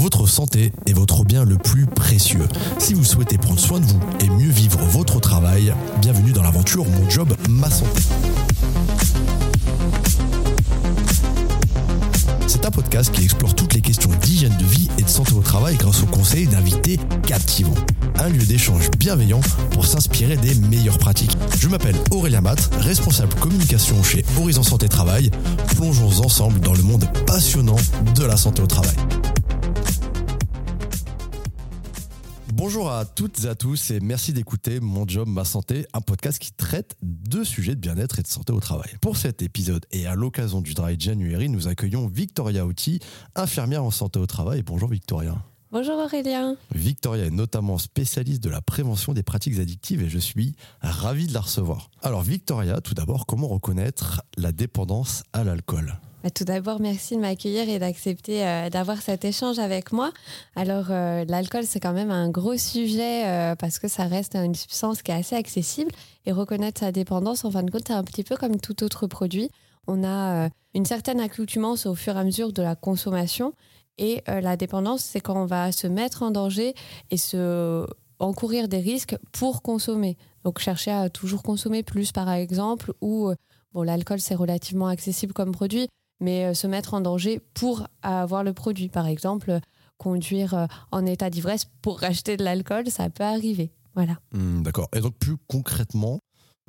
Votre santé est votre bien le plus précieux. Si vous souhaitez prendre soin de vous et mieux vivre votre travail, bienvenue dans l'aventure Mon Job, Ma Santé. C'est un podcast qui explore toutes les questions d'hygiène de vie et de santé au travail grâce aux conseils d'invités captivants. Un lieu d'échange bienveillant pour s'inspirer des meilleures pratiques. Je m'appelle Aurélien Matt, responsable communication chez Horizon Santé Travail. Plongeons ensemble dans le monde passionnant de la santé au travail. Bonjour à toutes et à tous et merci d'écouter Mon Job, Ma Santé, un podcast qui traite de sujets de bien-être et de santé au travail. Pour cet épisode et à l'occasion du Dry January, nous accueillons Victoria Outi, infirmière en santé au travail. Bonjour Victoria. Bonjour Aurélien. Victoria est notamment spécialiste de la prévention des pratiques addictives et je suis ravi de la recevoir. Alors Victoria, tout d'abord, comment reconnaître la dépendance à l'alcool? Tout d'abord, merci de m'accueillir et d'accepter euh, d'avoir cet échange avec moi. Alors, euh, l'alcool, c'est quand même un gros sujet euh, parce que ça reste une substance qui est assez accessible et reconnaître sa dépendance, en fin de compte, c'est un petit peu comme tout autre produit. On a une certaine accoutumance au fur et à mesure de la consommation et la dépendance, c'est quand on va se mettre en danger et se encourir des risques pour consommer. Donc, chercher à toujours consommer plus, par exemple, ou Bon, l'alcool, c'est relativement accessible comme produit, mais euh, se mettre en danger pour avoir le produit. Par exemple, conduire euh, en état d'ivresse pour racheter de l'alcool, ça peut arriver. Voilà. Hmm, d'accord. Et donc, plus concrètement,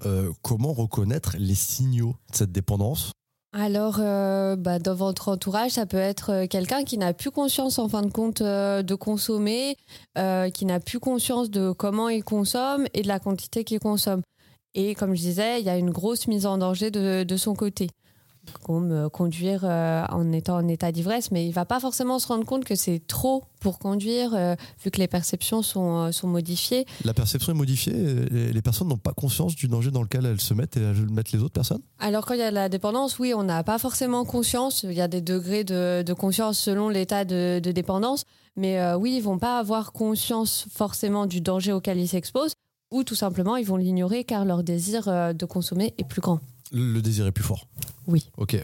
euh, comment reconnaître les signaux de cette dépendance? Alors, bah, dans votre entourage, ça peut être quelqu'un qui n'a plus conscience, en fin de compte, de consommer, qui n'a plus conscience de comment il consomme et de la quantité qu'il consomme. Et comme je disais, il y a une grosse mise en danger de, de son côté comme euh, conduire euh, en étant en état d'ivresse, mais il va pas forcément se rendre compte que c'est trop pour conduire, euh, vu que les perceptions sont, sont modifiées. La perception est modifiée, les, personnes n'ont pas conscience du danger dans lequel elles se mettent et elles mettent les autres personnes? Alors quand il y a la dépendance, oui, on n'a pas forcément conscience, il y a des degrés de, de conscience selon l'état de, de, dépendance, mais oui, ils vont pas avoir conscience forcément du danger auquel ils s'exposent, ou tout simplement ils vont l'ignorer car leur désir de consommer est plus grand. Le désir est plus fort. Oui. Ok.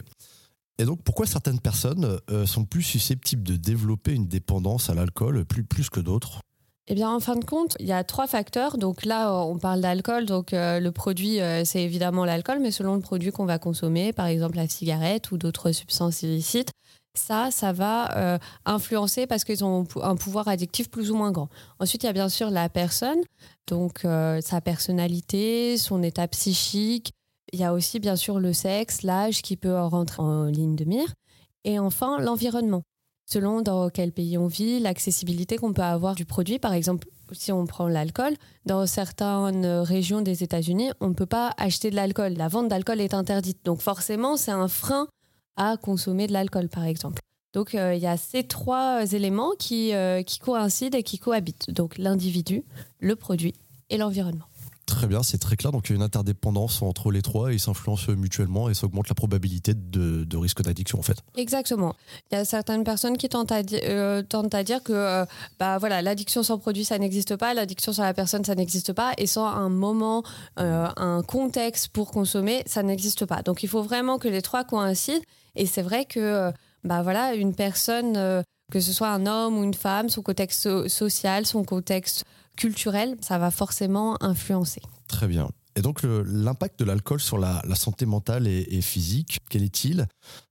Et donc, pourquoi certaines personnes euh, sont plus susceptibles de développer une dépendance à l'alcool plus, plus que d'autres? Eh bien, en fin de compte, il y a trois facteurs. Donc là, on parle d'alcool. Donc euh, le produit, euh, c'est évidemment l'alcool, mais selon le produit qu'on va consommer, par exemple la cigarette ou d'autres substances illicites, ça, ça va influencer parce qu'ils ont un pouvoir addictif plus ou moins grand. Ensuite, il y a bien sûr la personne, donc sa personnalité, son état psychique, il y a aussi bien sûr le sexe, l'âge qui peut rentrer en ligne de mire. Et enfin, l'environnement. Selon dans quel pays on vit, l'accessibilité qu'on peut avoir du produit. Par exemple, si on prend l'alcool, dans certaines régions des États-Unis, on ne peut pas acheter de l'alcool. La vente d'alcool est interdite. Donc forcément, c'est un frein à consommer de l'alcool, par exemple. Donc euh, il y a ces trois éléments euh, qui coïncident et qui cohabitent. Donc l'individu, le produit et l'environnement. Très bien, c'est très clair. Donc il y a une interdépendance entre les trois et ils s'influencent mutuellement et ça augmente la probabilité de, risque d'addiction en fait. Exactement. Il y a certaines personnes qui tentent à, euh, dire que euh, bah, voilà, l'addiction sans produit ça n'existe pas, l'addiction sur la personne ça n'existe pas et sans un moment, euh, un contexte pour consommer ça n'existe pas. Donc il faut vraiment que les trois coïncident et c'est vrai que bah, voilà, une personne, que ce soit un homme ou une femme, son contexte social, son contexte culturel, ça va forcément influencer. Très bien. Et donc l'impact de l'alcool sur la, santé mentale et, physique, quel est-il?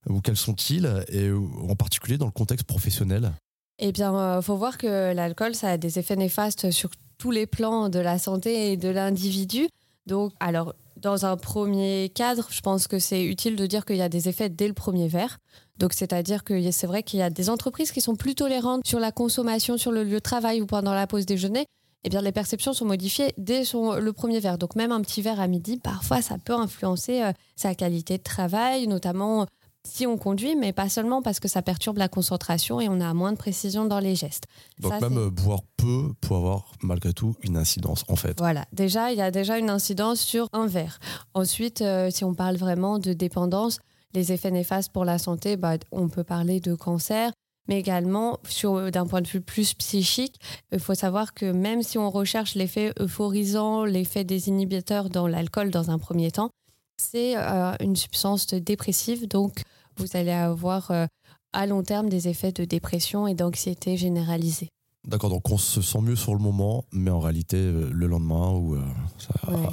Ou quels sont-ils? Et en particulier dans le contexte professionnel? Eh bien, il euh, faut voir que l'alcool, ça a des effets néfastes sur tous les plans de la santé et de l'individu. Donc, alors, dans un premier cadre, je pense que c'est utile de dire qu'il y a des effets dès le premier verre. Donc, c'est-à-dire que c'est vrai qu'il y a des entreprises qui sont plus tolérantes sur la consommation sur le lieu de travail ou pendant la pause déjeuner eh bien, les perceptions sont modifiées dès son, le premier verre. Donc, même un petit verre à midi, parfois, ça peut influencer euh, sa qualité de travail, notamment si on conduit, mais pas seulement parce que ça perturbe la concentration et on a moins de précision dans les gestes. Donc même euh, boire peu peut avoir malgré tout une incidence en fait. Voilà, déjà il y a déjà une incidence sur un verre. Ensuite, euh, si on parle vraiment de dépendance, les effets néfastes pour la santé, bah, on peut parler de cancer, mais également d'un point de vue plus psychique. Il faut savoir que même si on recherche l'effet euphorisant, l'effet des inhibiteurs dans l'alcool dans un premier temps, c'est euh, une substance dépressive, donc vous allez avoir euh, à long terme des effets de dépression et d'anxiété généralisée. D'accord, donc on se sent mieux sur le moment, mais en réalité, euh, le lendemain ou euh,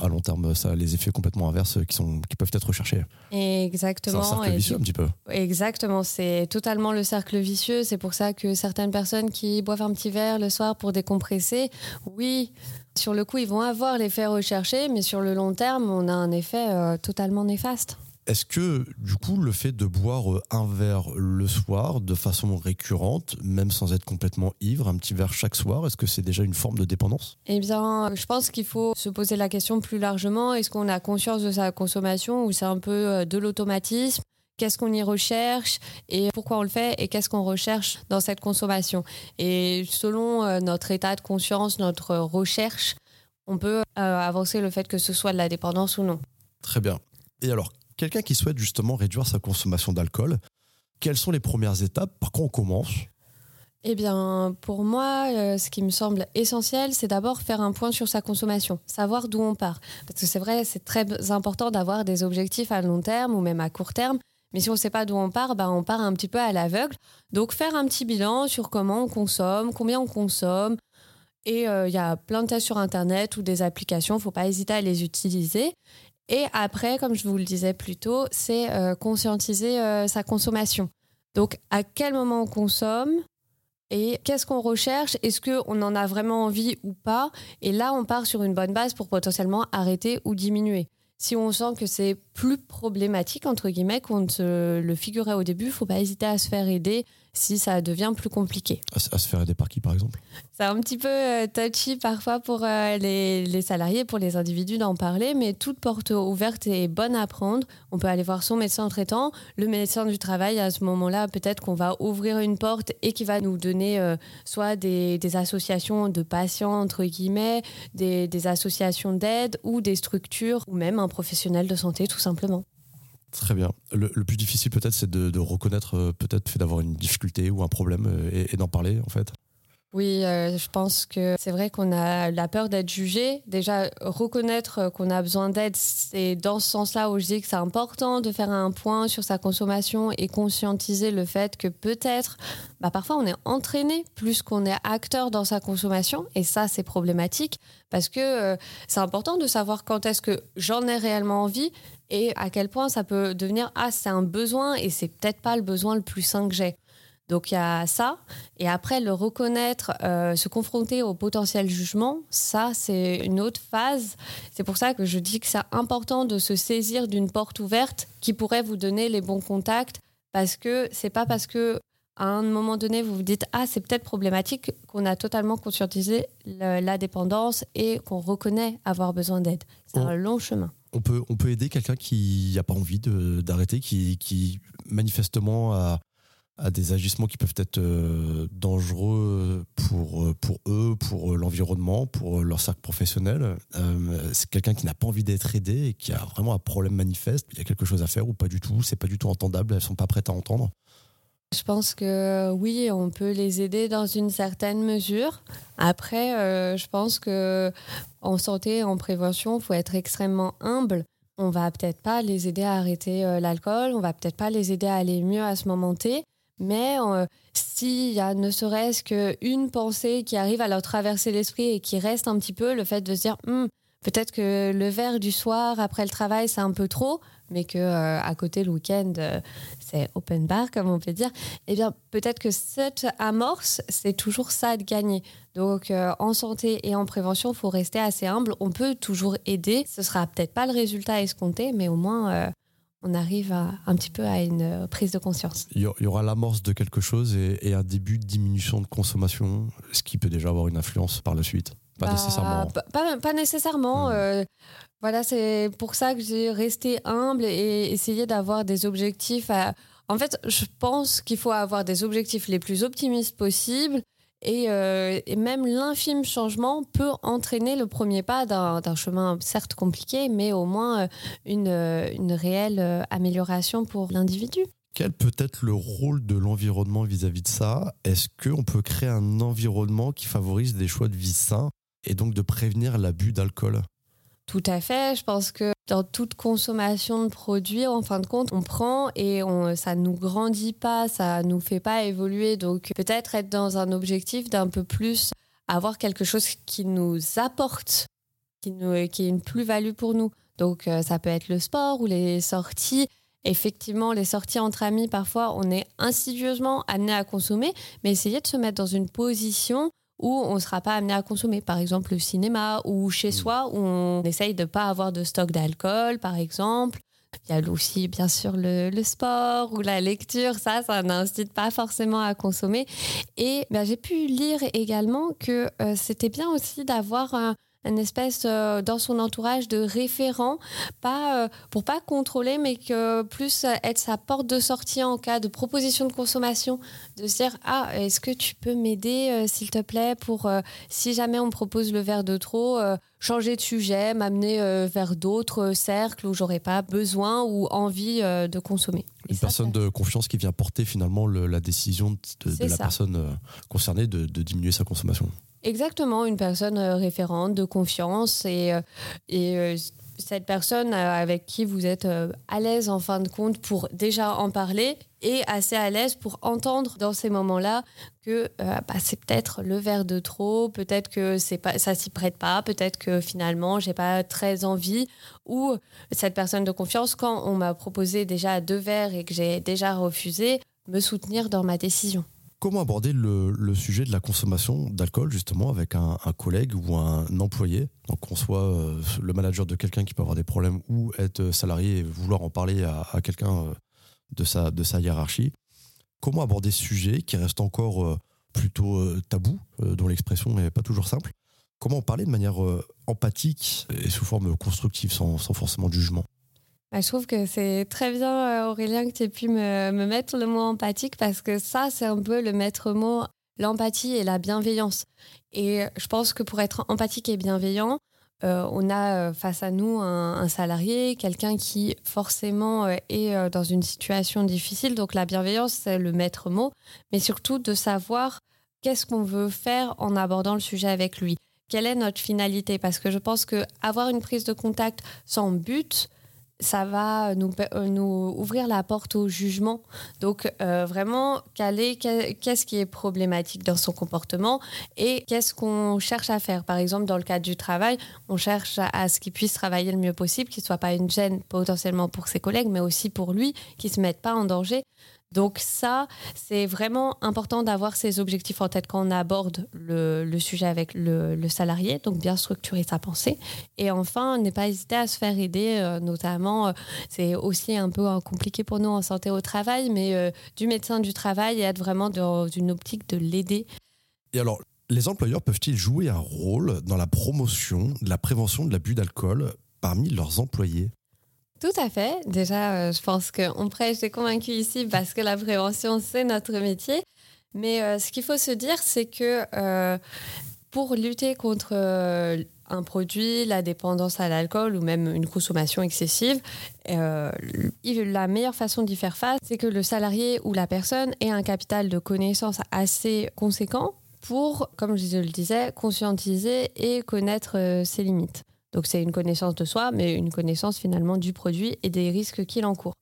à long terme, ça a les effets complètement inverses qui, sont, qui peuvent être recherchés. Exactement. C'est un cercle vicieux un petit peu. Exactement, c'est totalement le cercle vicieux. C'est pour ça que certaines personnes qui boivent un petit verre le soir pour décompresser, oui, sur le coup, ils vont avoir l'effet recherché, mais sur le long terme, on a un effet euh, totalement néfaste. Est-ce que, du coup, le fait de boire euh, un verre le soir de façon récurrente, même sans être complètement ivre, un petit verre chaque soir, est-ce que c'est déjà une forme de dépendance? Eh bien, je pense qu'il faut se poser la question plus largement. Est-ce qu'on a conscience de sa consommation ou c'est un peu euh, de l'automatisme? Qu'est-ce qu'on y recherche? Et pourquoi on le fait? Et qu'est-ce qu'on recherche dans cette consommation? Et selon euh, notre état de conscience, notre recherche, on peut avancer le fait que ce soit de la dépendance ou non. Très bien. Et alors, quelqu'un qui souhaite justement réduire sa consommation d'alcool, quelles sont les premières étapes? Par quoi on commence? Eh bien, pour moi, euh, ce qui me semble essentiel, c'est d'abord faire un point sur sa consommation, savoir d'où on part. Parce que c'est vrai, c'est très important d'avoir des objectifs à long terme ou même à court terme. Mais si on ne sait pas d'où on part, bah, on part un petit peu à l'aveugle. Donc, faire un petit bilan sur comment on consomme, combien on consomme. Et euh, il y a plein de tests sur Internet ou des applications, il faut pas hésiter à les utiliser. Et après, comme je vous le disais plus tôt, c'est euh, conscientiser euh, sa consommation. Donc, à quel moment on consomme et qu'est-ce qu'on recherche? Est-ce qu'on en a vraiment envie ou pas? Et là, on part sur une bonne base pour potentiellement arrêter ou diminuer. Si on sent que c'est plus problématique, entre guillemets, qu'on ne le figurait au début, il ne faut pas hésiter à se faire aider si ça devient plus compliqué. À, se faire aider par qui, par exemple? C'est un petit peu euh, touchy parfois pour euh, les, salariés, pour les individus d'en parler, mais toute porte ouverte est bonne à prendre. On peut aller voir son médecin traitant, le médecin du travail. À ce moment-là, peut-être qu'on va ouvrir une porte et qui va nous donner euh, soit des, associations de patients, entre guillemets, des, des associations d'aide ou des structures, ou même un professionnel de santé, tout simplement. Très bien. Le, plus difficile peut-être, c'est de, reconnaître euh, peut-être fait d'avoir une difficulté ou un problème euh, et d'en parler en fait. Oui, euh, je pense que c'est vrai qu'on a la peur d'être jugé. Déjà, reconnaître qu'on a besoin d'aide, c'est dans ce sens-là où je dis que c'est important de faire un point sur sa consommation et conscientiser le fait que peut-être, bah, parfois on est entraîné plus qu'on est acteur dans sa consommation. Et ça, c'est problématique parce que euh, c'est important de savoir quand est-ce que j'en ai réellement envie et à quel point ça peut devenir, ah, c'est un besoin et c'est peut-être pas le besoin le plus sain que j'ai. Donc il y a ça. Et après, le reconnaître, euh, se confronter au potentiel jugement, ça, c'est une autre phase. C'est pour ça que je dis que c'est important de se saisir d'une porte ouverte qui pourrait vous donner les bons contacts. Parce que c'est pas parce que à un moment donné, vous vous dites Ah, c'est peut-être problématique qu'on a totalement conscientisé la dépendance et qu'on reconnaît avoir besoin d'aide. C'est un long chemin. On peut, on peut aider quelqu'un qui n'a pas envie d'arrêter, qui, qui manifestement a à des agissements qui peuvent être euh, dangereux pour, euh, pour eux, pour euh, l'environnement, pour leur cercle professionnel. c'est quelqu'un qui n'a pas envie d'être aidé et qui a vraiment un problème manifeste. Il y a quelque chose à faire ou pas du tout. C'est pas du tout entendable. Elles sont pas prêtes à entendre. Je pense que oui, on peut les aider dans une certaine mesure. Après, je pense que en santé, en prévention, faut être extrêmement humble. On va peut-être pas les aider à arrêter l'alcool, on va peut-être pas les aider à aller mieux à ce moment T, mais euh, s'il y a ne serait-ce qu'une pensée qui arrive à leur traverser l'esprit et qui reste un petit peu, le fait de se dire hmm, peut-être que le verre du soir après le travail c'est un peu trop, mais que euh, à côté le week-end euh, c'est open bar comme on peut dire, eh bien peut-être que cette amorce c'est toujours ça de gagner. Donc en santé et en prévention, faut rester assez humble. On peut toujours aider. Ce sera peut-être pas le résultat escompté, mais au moins on arrive à, un petit peu à une euh, prise de conscience. Il y aura l'amorce de quelque chose et, un début de diminution de consommation, ce qui peut déjà avoir une influence par la suite. Pas bah, nécessairement. Pas, nécessairement. Hmm. Euh, voilà, c'est pour ça que j'ai resté humble et essayé d'avoir des objectifs. En fait, je pense qu'il faut avoir des objectifs les plus optimistes possibles euh, et, même l'infime changement peut entraîner le premier pas d'un chemin certes compliqué, mais au moins euh, une, euh, une réelle amélioration pour l'individu. Quel peut être le rôle de l'environnement vis-à-vis de ça? Est-ce qu'on peut créer un environnement qui favorise des choix de vie sains et donc de prévenir l'abus d'alcool? Tout à fait. Je pense que dans toute consommation de produits, en fin de compte, on prend et on, ça nous grandit pas, ça ne nous fait pas évoluer. Donc peut-être être dans un objectif d'un peu plus avoir quelque chose qui nous apporte, qui est une plus-value pour nous. Donc euh, ça peut être le sport ou les sorties. Effectivement, les sorties entre amis, parfois, on est insidieusement amené à consommer, mais essayer de se mettre dans une position où on ne sera pas amené à consommer, par exemple le cinéma ou chez mm. soi, où on essaye de ne pas avoir de stock d'alcool, par exemple. Il y a aussi, bien sûr, le, sport ou la lecture. Ça, ça n'incite pas forcément à consommer. Et ben, j'ai pu lire également que euh, c'était bien aussi d'avoir un, une espèce euh, dans son entourage de référent, pas euh, pour pas contrôler, mais que plus être sa porte de sortie en cas de proposition de consommation, de se dire ah est-ce que tu peux m'aider euh, s'il te plaît pour si jamais on me propose le verre de trop changer de sujet, m'amener vers d'autres cercles où j'aurais pas besoin ou envie de consommer. Une personne de confiance qui vient porter finalement la décision de, la personne concernée de diminuer sa consommation. Exactement, une personne euh, référente de confiance et, euh, euh, cette personne avec qui vous êtes à l'aise en fin de compte pour déjà en parler et assez à l'aise pour entendre dans ces moments-là que bah, c'est peut-être le verre de trop, peut-être que c'est pas, ça s'y prête pas, peut-être que finalement j'ai pas très envie ou cette personne de confiance quand on m'a proposé déjà deux verres et que j'ai déjà refusé, me soutenir dans ma décision comment aborder le, sujet de la consommation d'alcool justement avec un, collègue ou un employé? Donc qu'on soit euh, le manager de quelqu'un qui peut avoir des problèmes ou être salarié et vouloir en parler à, quelqu'un euh, de sa, hiérarchie. Comment aborder ce sujet qui reste encore euh, plutôt tabou, dont l'expression n'est pas toujours simple? Comment en parler de manière empathique et sous forme constructive, sans, sans forcément de jugement? Bah, je trouve que c'est très bien, euh, Aurélien, que tu aies pu me, mettre le mot empathique parce que ça, c'est un peu le maître mot, l'empathie et la bienveillance. Et je pense que pour être empathique et bienveillant, euh, on a euh, face à nous un, salarié, quelqu'un qui forcément est dans une situation difficile. Donc la bienveillance, c'est le maître mot, mais surtout de savoir qu'est-ce qu'on veut faire en abordant le sujet avec lui. Quelle est notre finalité? Parce que je pense que avoir une prise de contact sans but, ça va nous, euh, nous ouvrir la porte au jugement. Donc, euh, vraiment, qu'est-ce qui est problématique dans son comportement et qu'est-ce qu'on cherche à faire? Par exemple, dans le cadre du travail, on cherche à, ce qu'il puisse travailler le mieux possible, qu'il ne soit pas une gêne potentiellement pour ses collègues, mais aussi pour lui, qu'il ne se mette pas en danger. Donc ça, c'est vraiment important d'avoir ces objectifs en tête quand on aborde le, sujet avec le, salarié, donc bien structurer sa pensée. Et enfin, ne pas à se faire aider, euh, notamment, euh, c'est aussi un peu euh, compliqué pour nous en santé au travail, mais du médecin du travail et être vraiment dans une optique de l'aider. Et alors, les employeurs peuvent-ils jouer un rôle dans la promotion de la prévention de l'abus d'alcool parmi leurs employés? Tout à fait. Déjà, euh, je pense qu'on prêche et convaincu ici parce que la prévention, c'est notre métier. Mais euh, ce qu'il faut se dire, c'est que euh, pour lutter contre un produit, la dépendance à l'alcool ou même une consommation excessive, la meilleure façon d'y faire face, c'est que le salarié ou la personne ait un capital de connaissances assez conséquent pour, comme je le disais, conscientiser et connaître ses limites. Donc c'est une connaissance de soi, mais une connaissance finalement du produit et des risques qu'il encourt.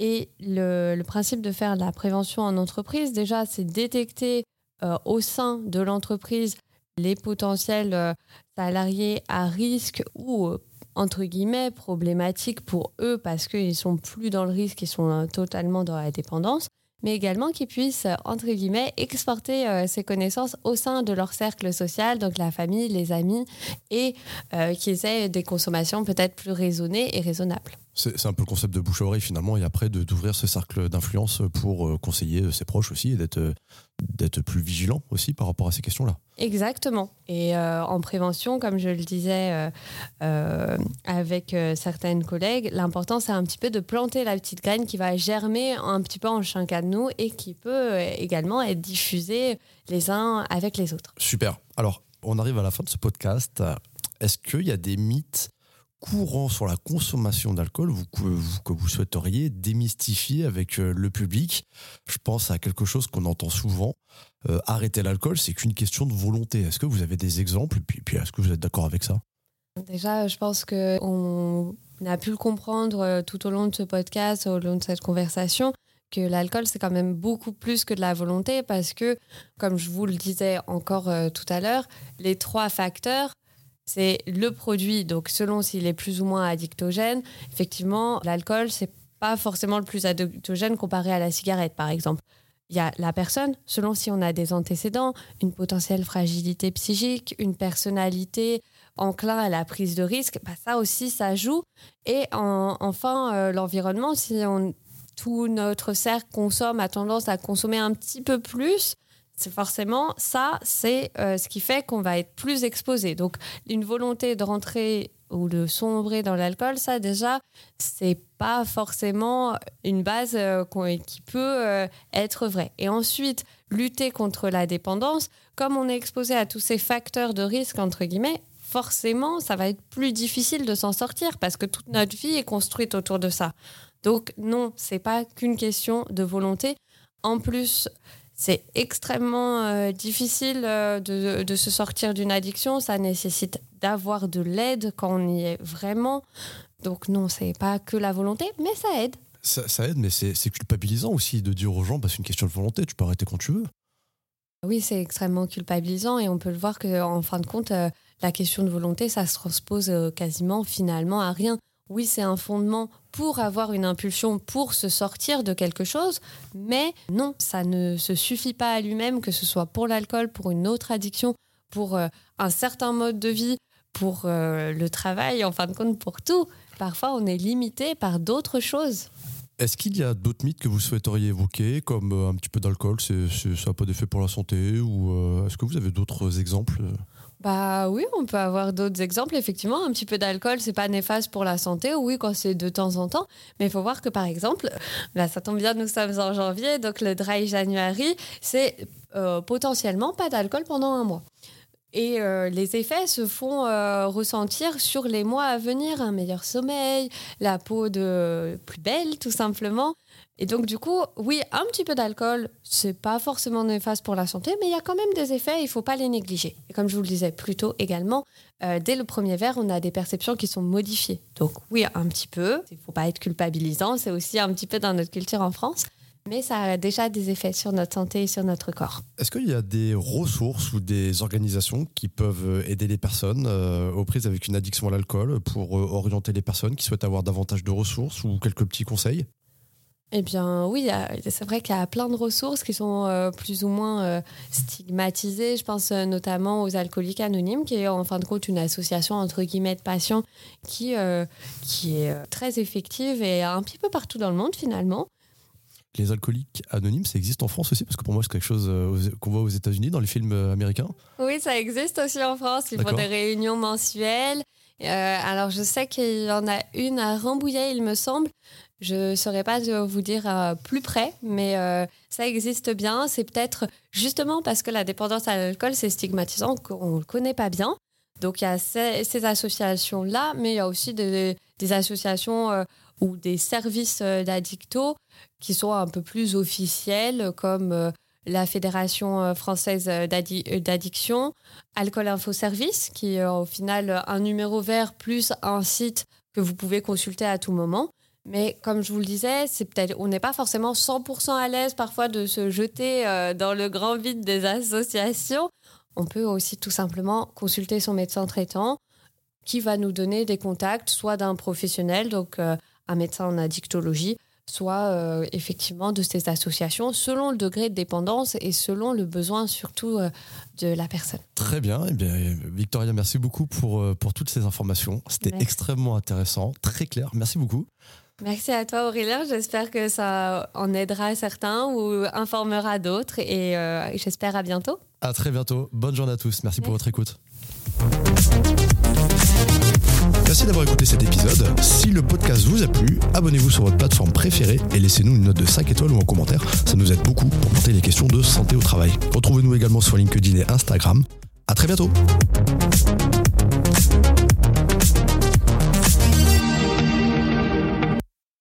Et le, principe de faire la prévention en entreprise, déjà, c'est détecter euh, au sein de l'entreprise les potentiels euh, salariés à risque ou euh, entre guillemets problématiques pour eux parce qu'ils sont plus dans le risque, ils sont totalement dans la dépendance mais également qu'ils puissent, entre guillemets, exporter euh, ces connaissances au sein de leur cercle social, donc la famille, les amis, et euh, qu'ils aient des consommations peut-être plus raisonnées et raisonnables. C'est un peu le concept de bouche à oreille finalement, et après d'ouvrir ce cercle d'influence pour euh, conseiller ses proches aussi et d'être plus vigilant aussi par rapport à ces questions-là. Exactement. Et euh, en prévention, comme je le disais euh, avec certaines collègues, l'important c'est un petit peu de planter la petite graine qui va germer un petit peu en chacun de nous et qui peut également être diffusée les uns avec les autres. Super. Alors, on arrive à la fin de ce podcast. Est-ce qu'il y a des mythes courant sur la consommation d'alcool vous, que, vous souhaiteriez démystifier avec euh, le public Je pense à quelque chose qu'on entend souvent. Euh, arrêter l'alcool, c'est qu'une question de volonté. Est-ce que vous avez des exemples? Puis, puis est-ce que vous êtes d'accord avec ça? Déjà, je pense qu'on a pu le comprendre euh, tout au long de ce podcast, au long de cette conversation, que l'alcool, c'est quand même beaucoup plus que de la volonté parce que, comme je vous le disais encore tout à l'heure, les trois facteurs, c'est le produit, donc selon s'il est plus ou moins addictogène, effectivement, l'alcool, c'est pas forcément le plus addictogène comparé à la cigarette, par exemple. Il y a la personne, selon si on a des antécédents, une potentielle fragilité psychique, une personnalité enclin à la prise de risque, bah ça aussi, ça joue. Et enfin, euh, l'environnement, si tout notre cercle consomme, a tendance à consommer un petit peu plus, c'est forcément ça, c'est euh, ce qui fait qu'on va être plus exposé. Donc, une volonté de rentrer ou de sombrer dans l'alcool, ça déjà, c'est pas forcément une base euh, qui peut être vraie. Et ensuite, lutter contre la dépendance, comme on est exposé à tous ces facteurs de risque, entre guillemets, forcément, ça va être plus difficile de s'en sortir parce que toute notre vie est construite autour de ça. Donc non, c'est pas qu'une question de volonté. En plus, c'est extrêmement euh, difficile euh, de, de, se sortir d'une addiction. Ça nécessite d'avoir de l'aide quand on y est vraiment. Donc non, c'est pas que la volonté, mais ça aide. Ça, ça aide, mais c'est culpabilisant aussi de dire aux gens, bah, c'est une question de volonté, tu peux arrêter quand tu veux. Oui, c'est extrêmement culpabilisant et on peut le voir qu'en fin de compte, euh, la question de volonté, ça se transpose quasiment finalement à rien. Oui, c'est un fondement pour avoir une impulsion, pour se sortir de quelque chose, mais non, ça ne se suffit pas à lui-même, que ce soit pour l'alcool, pour une autre addiction, pour euh, un certain mode de vie, pour euh, le travail, en fin de compte, pour tout. Parfois, on est limité par d'autres choses. Est-ce qu'il y a d'autres mythes que vous souhaiteriez évoquer, comme un petit peu d'alcool, ça n'a pas d'effet pour la santé, ou est-ce que vous avez d'autres exemples bah oui, on peut avoir d'autres exemples. Effectivement, un petit peu d'alcool, c'est pas néfaste pour la santé. Oui, quand c'est de temps en temps. Mais il faut voir que par exemple, là, ça tombe bien, nous sommes en janvier, donc le dry January, c'est euh, potentiellement pas d'alcool pendant un mois. Et euh, les effets se font euh, ressentir sur les mois à venir, un meilleur sommeil, la peau de plus belle tout simplement. Et donc, du coup, oui, un petit peu d'alcool, c'est pas forcément néfaste pour la santé, mais il y a quand même des effets, il faut pas les négliger. Et comme je vous le disais plus tôt également, euh, dès le premier verre, on a des perceptions qui sont modifiées. Donc, oui, un petit peu, il faut pas être culpabilisant, c'est aussi un petit peu dans notre culture en France. Mais ça a déjà des effets sur notre santé et sur notre corps. Est-ce qu'il y a des ressources ou des organisations qui peuvent aider les personnes euh, aux prises avec une addiction à l'alcool pour euh, orienter les personnes qui souhaitent avoir davantage de ressources ou quelques petits conseils? Eh bien, oui, c'est vrai qu'il y a plein de ressources qui sont euh, plus ou moins stigmatisées. Je pense notamment aux alcooliques anonymes, qui est en fin de compte une association entre guillemets de patients qui, qui est très effective et un petit peu partout dans le monde finalement. Les alcooliques anonymes, ça existe en France aussi Parce que pour moi, c'est quelque chose qu'on voit aux États-Unis dans les films américains. Oui, ça existe aussi en France. Ils font des réunions mensuelles. alors, je sais qu'il y en a une à Rambouillet, il me semble. Je ne saurais pas vous dire euh, plus près, mais euh, ça existe bien. C'est peut-être justement parce que la dépendance à l'alcool, c'est stigmatisant qu'on ne le connaît pas bien. Donc il y a ces, associations-là, mais il y a aussi des, associations euh, ou des services d'addicto qui sont un peu plus officiels, comme la Fédération française d'addiction, Alcool Info Service, qui est au final un numéro vert plus un site que vous pouvez consulter à tout moment. Mais comme je vous le disais, c'est peut-être, on n'est pas forcément 100% à l'aise parfois de se jeter euh, dans le grand vide des associations. On peut aussi tout simplement consulter son médecin traitant qui va nous donner des contacts, soit d'un professionnel, donc euh, un médecin en addictologie, soit euh, effectivement de ces associations, selon le degré de dépendance et selon le besoin surtout de la personne. Très bien. Eh bien, Victoria, merci beaucoup pour, pour toutes ces informations. C'était extrêmement intéressant, très clair. Merci beaucoup. Merci à toi Aurélien, j'espère que ça en aidera certains ou informera d'autres et euh, j'espère à bientôt. À très bientôt, bonne journée à tous, merci, pour votre écoute. Merci d'avoir écouté cet épisode. Si le podcast vous a plu, abonnez-vous sur votre plateforme préférée et laissez-nous une note de 5 étoiles ou un commentaire. Ça nous aide beaucoup pour porter les questions de santé au travail. Retrouvez-nous également sur LinkedIn et Instagram. À très bientôt.